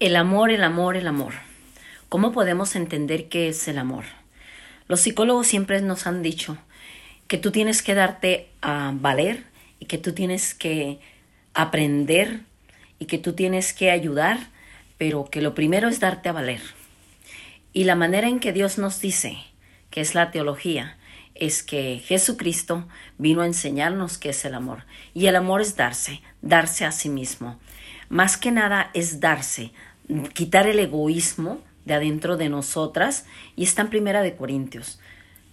El amor, el amor, el amor. ¿Cómo podemos entender qué es el amor? Los psicólogos siempre nos han dicho que tú tienes que darte a valer y que tú tienes que aprender y que tú tienes que ayudar, pero que lo primero es darte a valer. Y la manera en que Dios nos dice, que es la teología, es que Jesucristo vino a enseñarnos qué es el amor. Y el amor es darse, darse a sí mismo. Más que nada es darse, quitar el egoísmo de adentro de nosotras y está en Primera de Corintios.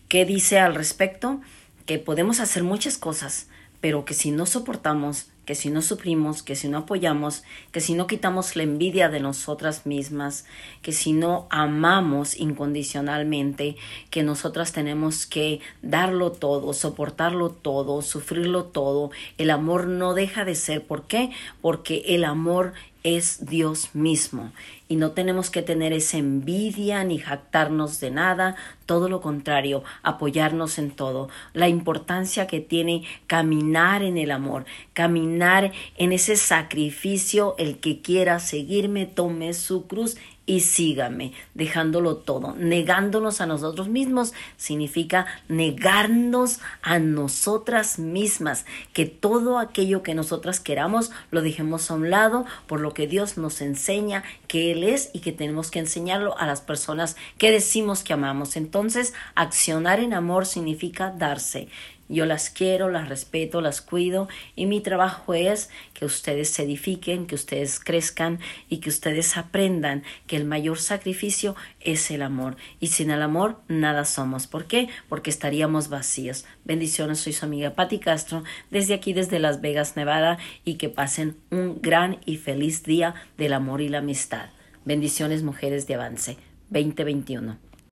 ¿Qué dice al respecto? Que podemos hacer muchas cosas, pero que si no soportamos, que si no sufrimos, que si no apoyamos, que si no quitamos la envidia de nosotras mismas, que si no amamos incondicionalmente, que nosotras tenemos que darlo todo, soportarlo todo, sufrirlo todo, el amor no deja de ser. ¿Por qué? Porque el amor es Dios mismo y no tenemos que tener esa envidia ni jactarnos de nada, todo lo contrario, apoyarnos en todo. La importancia que tiene caminar en el amor, caminar en ese sacrificio, el que quiera seguirme, tome su cruz y sígame, dejándolo todo, negándonos a nosotros mismos, significa negarnos a nosotras mismas, que todo aquello que nosotras queramos lo dejemos a un lado por lo que Dios nos enseña que Él es y que tenemos que enseñarlo a las personas que decimos que amamos. Entonces, accionar en amor significa darse. Yo las quiero, las respeto, las cuido y mi trabajo es que ustedes se edifiquen, que ustedes crezcan y que ustedes aprendan que el mayor sacrificio es el amor y sin el amor nada somos. ¿Por qué? Porque estaríamos vacíos. Bendiciones, soy su amiga Patti Castro desde aquí, desde Las Vegas, Nevada y que pasen un gran y feliz día del amor y la amistad. Bendiciones, mujeres de avance 2021.